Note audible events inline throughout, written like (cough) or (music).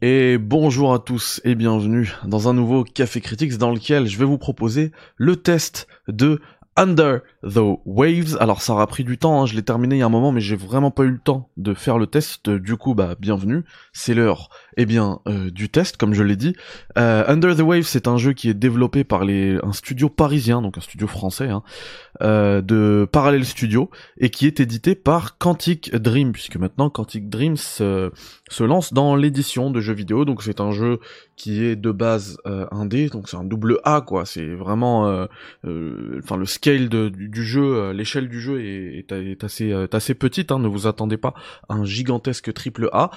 Et bonjour à tous et bienvenue dans un nouveau Café Critics dans lequel je vais vous proposer le test de Under the Waves. Alors ça aura pris du temps, hein, je l'ai terminé il y a un moment mais j'ai vraiment pas eu le temps de faire le test. Du coup bah bienvenue, c'est l'heure eh bien euh, du test comme je l'ai dit. Euh, Under the Waves c'est un jeu qui est développé par les, un studio parisien, donc un studio français, hein, euh, de Parallel Studio et qui est édité par Quantic Dream puisque maintenant Quantic Dream se, se lance dans l'édition de jeux vidéo. Donc c'est un jeu qui est de base euh, indé, donc c'est un double A quoi. C'est vraiment, enfin le scale du, jeu, l'échelle du jeu est, assez, petite. Hein, ne vous attendez pas à un gigantesque triple A,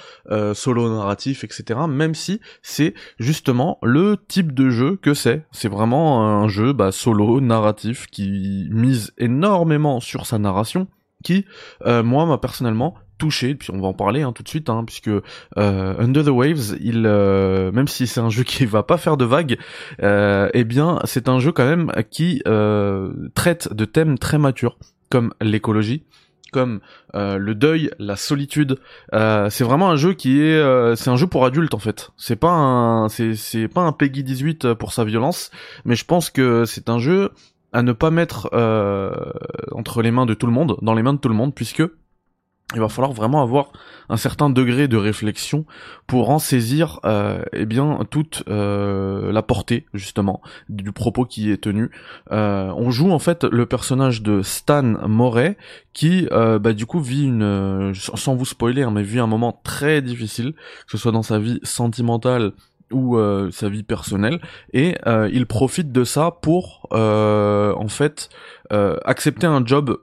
solo narratif, etc. Même si c'est justement le type de jeu que c'est. C'est vraiment un jeu bah, solo, narratif, qui mise énormément sur sa narration, qui, euh, moi, m'a personnellement touché, puis on va en parler hein, tout de suite, hein, puisque euh, Under the Waves, il, euh, même si c'est un jeu qui va pas faire de vagues, eh bien c'est un jeu quand même qui traite de thèmes très matures, comme l'écologie, comme euh, le deuil, la solitude. Euh, c'est vraiment un jeu qui est, euh, c'est un jeu pour adultes en fait. C'est pas un, c'est pas un Peggy 18 pour sa violence, mais je pense que c'est un jeu à ne pas mettre entre les mains de tout le monde, dans les mains de tout le monde, puisque il va falloir vraiment avoir un certain degré de réflexion pour en saisir euh, eh bien toute euh, la portée justement du propos qui est tenu. Euh, on joue en fait le personnage de Stan Moret qui euh, bah, du coup vit une sans vous spoiler hein, mais vit un moment très difficile que ce soit dans sa vie sentimentale ou sa vie personnelle et il profite de ça pour en fait accepter un job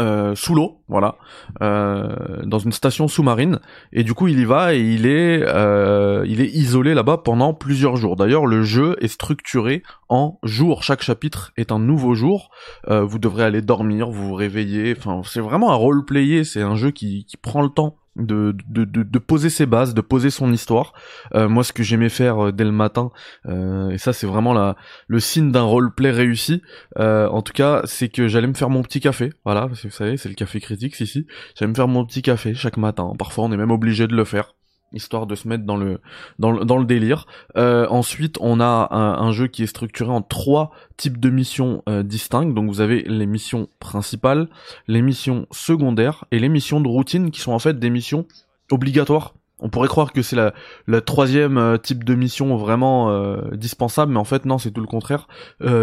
euh, sous l'eau, voilà, euh, dans une station sous-marine, et du coup il y va et il est, euh, il est isolé là-bas pendant plusieurs jours. D'ailleurs, le jeu est structuré en jours. Chaque chapitre est un nouveau jour. vous devrez aller dormir, vous vous réveiller. Enfin, c'est vraiment un role-player. C'est un jeu qui, qui prend le temps de, de, de, poser ses bases, de poser son histoire. Euh, moi, ce que j'aimais faire euh, dès le matin, euh, et ça c'est vraiment la, le signe d'un roleplay réussi, en tout cas, c'est que j'allais me faire mon petit café. Voilà, vous savez, c'est le café critique ici. J'allais me faire mon petit café chaque matin. Parfois, on est même obligé de le faire histoire de se mettre dans le dans le, dans le délire. Euh, ensuite, on a un, jeu qui est structuré en trois types de missions euh, distinctes. Donc vous avez les missions principales, les missions secondaires et les missions de routine qui sont en fait des missions obligatoires. On pourrait croire que c'est la, la troisième euh, type de mission vraiment dispensable, mais en fait non, c'est tout le contraire.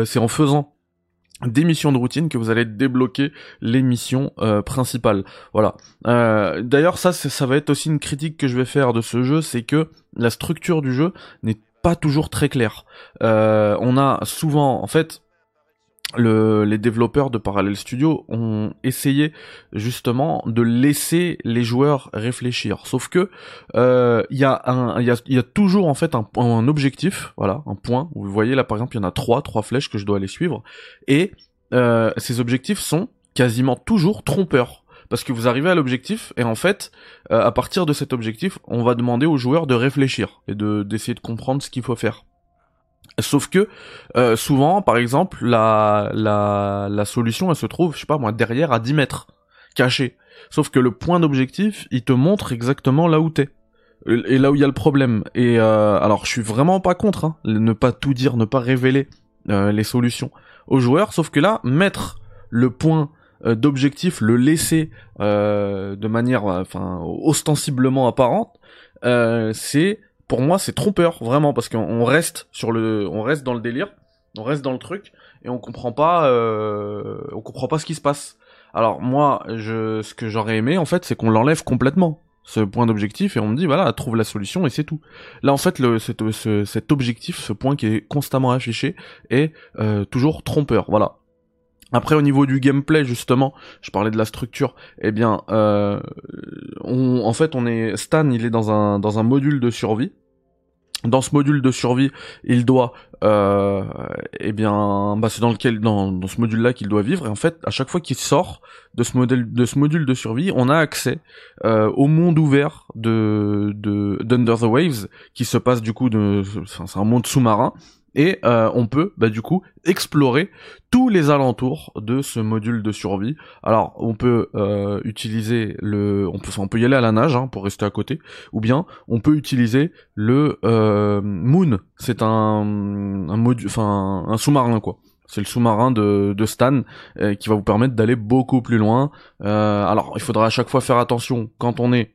c'est en faisant des missions de routine que vous allez débloquer les missions euh, principales. Voilà. Euh, D'ailleurs, ça, ça va être aussi une critique que je vais faire de ce jeu, c'est que la structure du jeu n'est pas toujours très claire. Euh, on a souvent, en fait, le, les développeurs de Parallel Studio ont essayé justement de laisser les joueurs réfléchir. Sauf que euh, il y a toujours en fait un, un, objectif, voilà, un point. Vous voyez là par exemple, il y en a trois, trois flèches que je dois aller suivre, et euh, ces objectifs sont quasiment toujours trompeurs. Parce que vous arrivez à l'objectif et en fait, euh, à partir de cet objectif, on va demander aux joueurs de réfléchir et de d'essayer de comprendre ce qu'il faut faire. Sauf que euh, souvent, par exemple, la, la, la solution, elle se trouve, je sais pas moi, derrière à 10 mètres, cachée. Sauf que le point d'objectif, il te montre exactement là où t'es. Et là où il y a le problème. Et euh, alors, je suis vraiment pas contre, hein, ne pas tout dire, ne pas révéler euh, les solutions aux joueurs. Sauf que là, mettre le point d'objectif, le laisser de manière, enfin, ostensiblement apparente, c'est pour moi c'est trompeur vraiment parce qu'on reste sur le on reste dans le délire on reste dans le truc et on comprend pas euh, on comprend pas ce qui se passe. Alors moi je ce que j'aurais aimé en fait c'est qu'on l'enlève complètement ce point d'objectif et on me dit voilà trouve la solution et c'est tout. Là en fait le cet, cet objectif ce point qui est constamment affiché est euh, toujours trompeur voilà. Après au niveau du gameplay justement, je parlais de la structure. Eh bien, euh, on, en fait, on est Stan, il est dans un dans un module de survie dans ce module de survie, il doit, euh, eh bien, bah c'est dans lequel, dans, ce module-là qu'il doit vivre. Et en fait, à chaque fois qu'il sort de ce module de survie, on a accès euh, au monde ouvert de, de d'Under the Waves, qui se passe du coup de, c'est un monde sous-marin. Et euh, on peut bah, du coup explorer tous les alentours de ce module de survie. Alors on peut euh, utiliser le, on peut, on peut y aller à la nage hein, pour rester à côté, ou bien on peut utiliser le euh, Moon. C'est un, un module, enfin un sous-marin quoi. C'est le sous-marin de, de Stan qui va vous permettre d'aller beaucoup plus loin. alors il faudra à chaque fois faire attention quand on est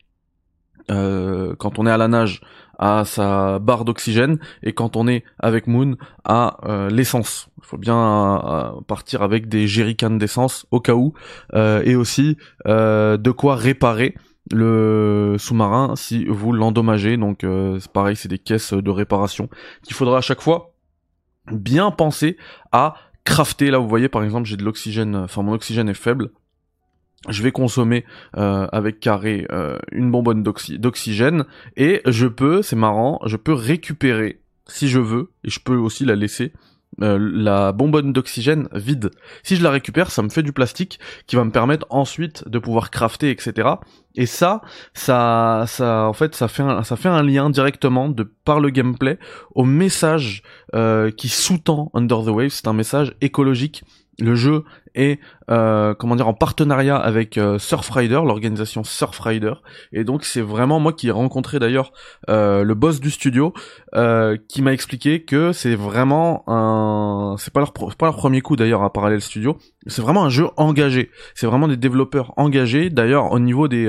quand on est à la nage à sa barre d'oxygène et quand on est avec Moon à euh, l'essence. Il faut bien euh, partir avec des jerrycans d'essence au cas où euh, et aussi de quoi réparer le sous-marin si vous l'endommagez. Donc c'est pareil, c'est des caisses de réparation qu'il faudra à chaque fois bien penser à crafter. Là, vous voyez, par exemple, j'ai de l'oxygène, enfin mon oxygène est faible je vais consommer euh, avec carré euh, une bonbonne d'oxygène et je peux, c'est marrant, je peux récupérer si je veux et je peux aussi la laisser euh, la bonbonne d'oxygène vide. Si je la récupère, ça me fait du plastique qui va me permettre ensuite de pouvoir crafter, etc. Et ça, ça, ça, en fait, ça fait un, lien directement de par le gameplay au message qui sous-tend Under the Waves. C'est un message écologique le jeu est euh, comment dire en partenariat avec euh, Surfrider, l'organisation Surfrider, et donc c'est vraiment moi qui ai rencontré d'ailleurs euh, le boss du studio, euh, qui m'a expliqué que c'est vraiment un, c'est pas leur premier coup d'ailleurs à Parallel Studio, c'est vraiment un jeu engagé, c'est vraiment des développeurs engagés. D'ailleurs au niveau des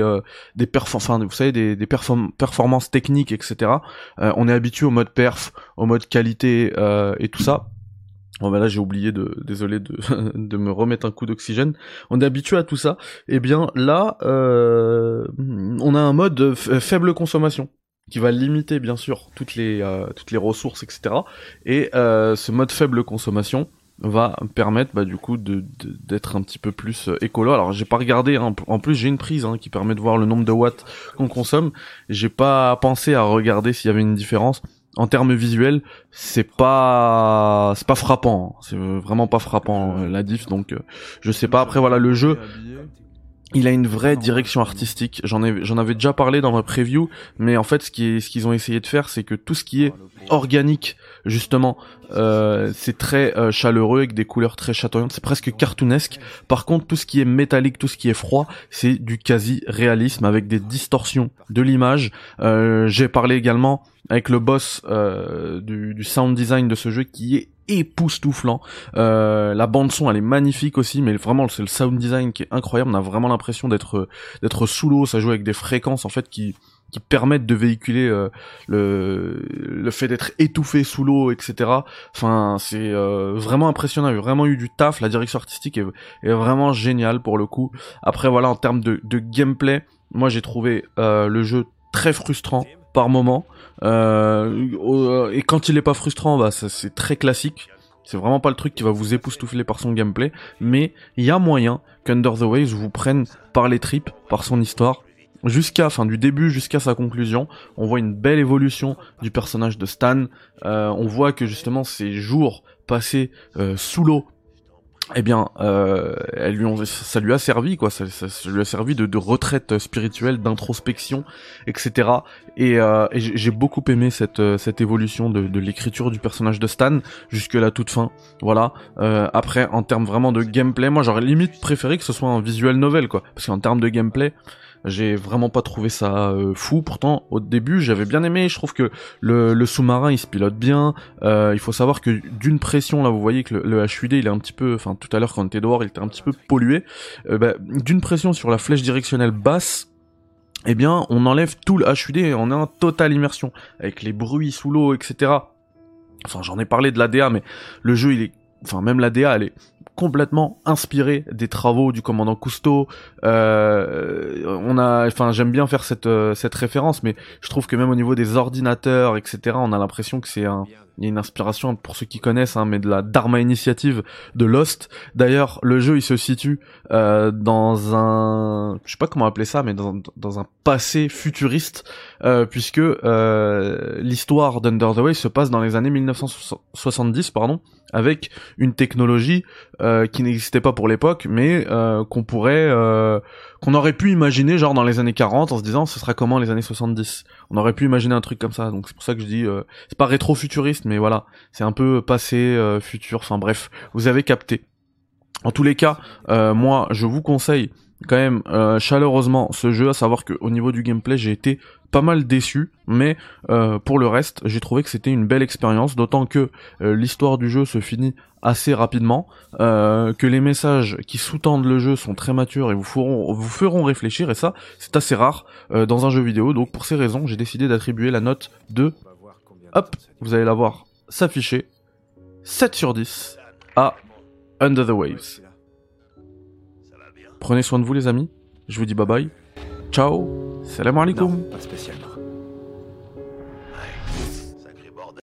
des performances, vous savez des performances techniques, etc. on est habitué au mode perf, au mode qualité et tout ça Bon ben là j'ai oublié de désolé de, (laughs) de me remettre un coup d'oxygène. On est habitué à tout ça. Eh bien là euh, on a un mode faible consommation qui va limiter bien sûr toutes les euh, toutes les ressources etc. Et euh, ce mode faible consommation va permettre bah, du coup de d'être un petit peu plus écolo. Alors j'ai pas regardé, hein. en plus j'ai une prise hein, qui permet de voir le nombre de watts qu'on consomme. J'ai pas pensé à regarder s'il y avait une différence en termes visuels, c'est pas c'est pas frappant, c'est vraiment pas frappant euh, la diff donc euh, je sais pas. Après voilà le jeu il a une vraie direction artistique. J'en ai, j'en avais déjà parlé dans ma preview, mais en fait, ce qui est, ce qu'ils ont essayé de faire, c'est que tout ce qui est organique, justement, euh, c'est très euh, chaleureux avec des couleurs très chatoyantes. C'est presque cartoonesque. Par contre, tout ce qui est métallique, tout ce qui est froid, c'est du quasi réalisme avec des distorsions de l'image. Euh, j'ai parlé également avec le boss du, du sound design de ce jeu qui est époustouflant. Euh, la bande son elle est magnifique aussi, mais vraiment c'est le sound design qui est incroyable. On a vraiment l'impression d'être d'être sous l'eau. Ça joue avec des fréquences en fait qui qui permettent de véhiculer euh, le le fait d'être étouffé sous l'eau, etc. Enfin, c'est euh, vraiment impressionnant. Il y a vraiment eu du taf. La direction artistique est, est vraiment géniale pour le coup. Après voilà, en termes de, de gameplay, moi j'ai trouvé euh, le jeu très frustrant par moment. Euh, et quand il est pas frustrant, bah c'est très classique. C'est vraiment pas le truc qui va vous époustoufler par son gameplay, mais il y a moyen qu'Under the Waves vous prenne par les tripes, par son histoire, jusqu'à, fin du début jusqu'à sa conclusion. On voit une belle évolution du personnage de Stan. Euh, on voit que justement ces jours passés euh, sous l'eau eh bien, euh, elle lui ça lui a servi, quoi. Ça, lui a servi de, retraite spirituelle, d'introspection, etc. Et, euh, j'ai beaucoup aimé cette, cette évolution de, l'écriture du personnage de Stan jusque la toute fin. Voilà. Euh, après, en termes vraiment de gameplay, moi j'aurais limite préféré que ce soit un visual novel, quoi. Parce qu'en termes de gameplay, j'ai vraiment pas trouvé ça euh, fou. Pourtant, au début, j'avais bien aimé. Je trouve que le, sous-marin, il se pilote bien. Euh, il faut savoir que d'une pression, là, vous voyez que le, HUD, il est un petit peu... Enfin, tout à l'heure, quand on était dehors, il était un petit peu pollué. Euh, bah, d'une pression sur la flèche directionnelle basse, eh bien, on enlève tout le HUD et on est en totale immersion. Avec les bruits sous l'eau, etc. Enfin, j'en ai parlé de l'ADA, mais le jeu, il est... Enfin, même l'ADA, elle est complètement inspiré des travaux du commandant Cousteau. Euh, on a, enfin, j'aime bien faire cette euh, cette référence, mais je trouve que même au niveau des ordinateurs, etc., on a l'impression que c'est une inspiration pour ceux qui connaissent, hein, mais de la Dharma Initiative de Lost. D'ailleurs, le jeu il se situe euh, dans un, je sais pas comment appeler ça, mais dans, dans un passé futuriste, puisque l'histoire d'Under the Way se passe dans les années 1970, pardon, avec une technologie euh, qui n'existait pas pour l'époque, mais euh, qu'on pourrait, euh, qu'on aurait pu imaginer genre dans les années 40 en se disant ce sera comment les années 70. On aurait pu imaginer un truc comme ça, donc c'est pour ça que je dis c'est pas rétro-futuriste, mais voilà, c'est un peu passé, futur, enfin bref, vous avez capté. En tous les cas, moi je vous conseille quand même chaleureusement ce jeu, à savoir que au niveau du gameplay j'ai été pas mal déçu, mais euh, pour le reste, j'ai trouvé que c'était une belle expérience, d'autant que euh, l'histoire du jeu se finit assez rapidement, euh, que les messages qui sous-tendent le jeu sont très matures et vous feront, vous feront réfléchir, et ça, c'est assez rare dans un jeu vidéo, donc pour ces raisons, j'ai décidé d'attribuer la note de... Hop, vous allez la voir s'afficher, 7 sur 10 à Under the Waves. Prenez soin de vous les amis, je vous dis bye bye, ciao. Salam alaikum.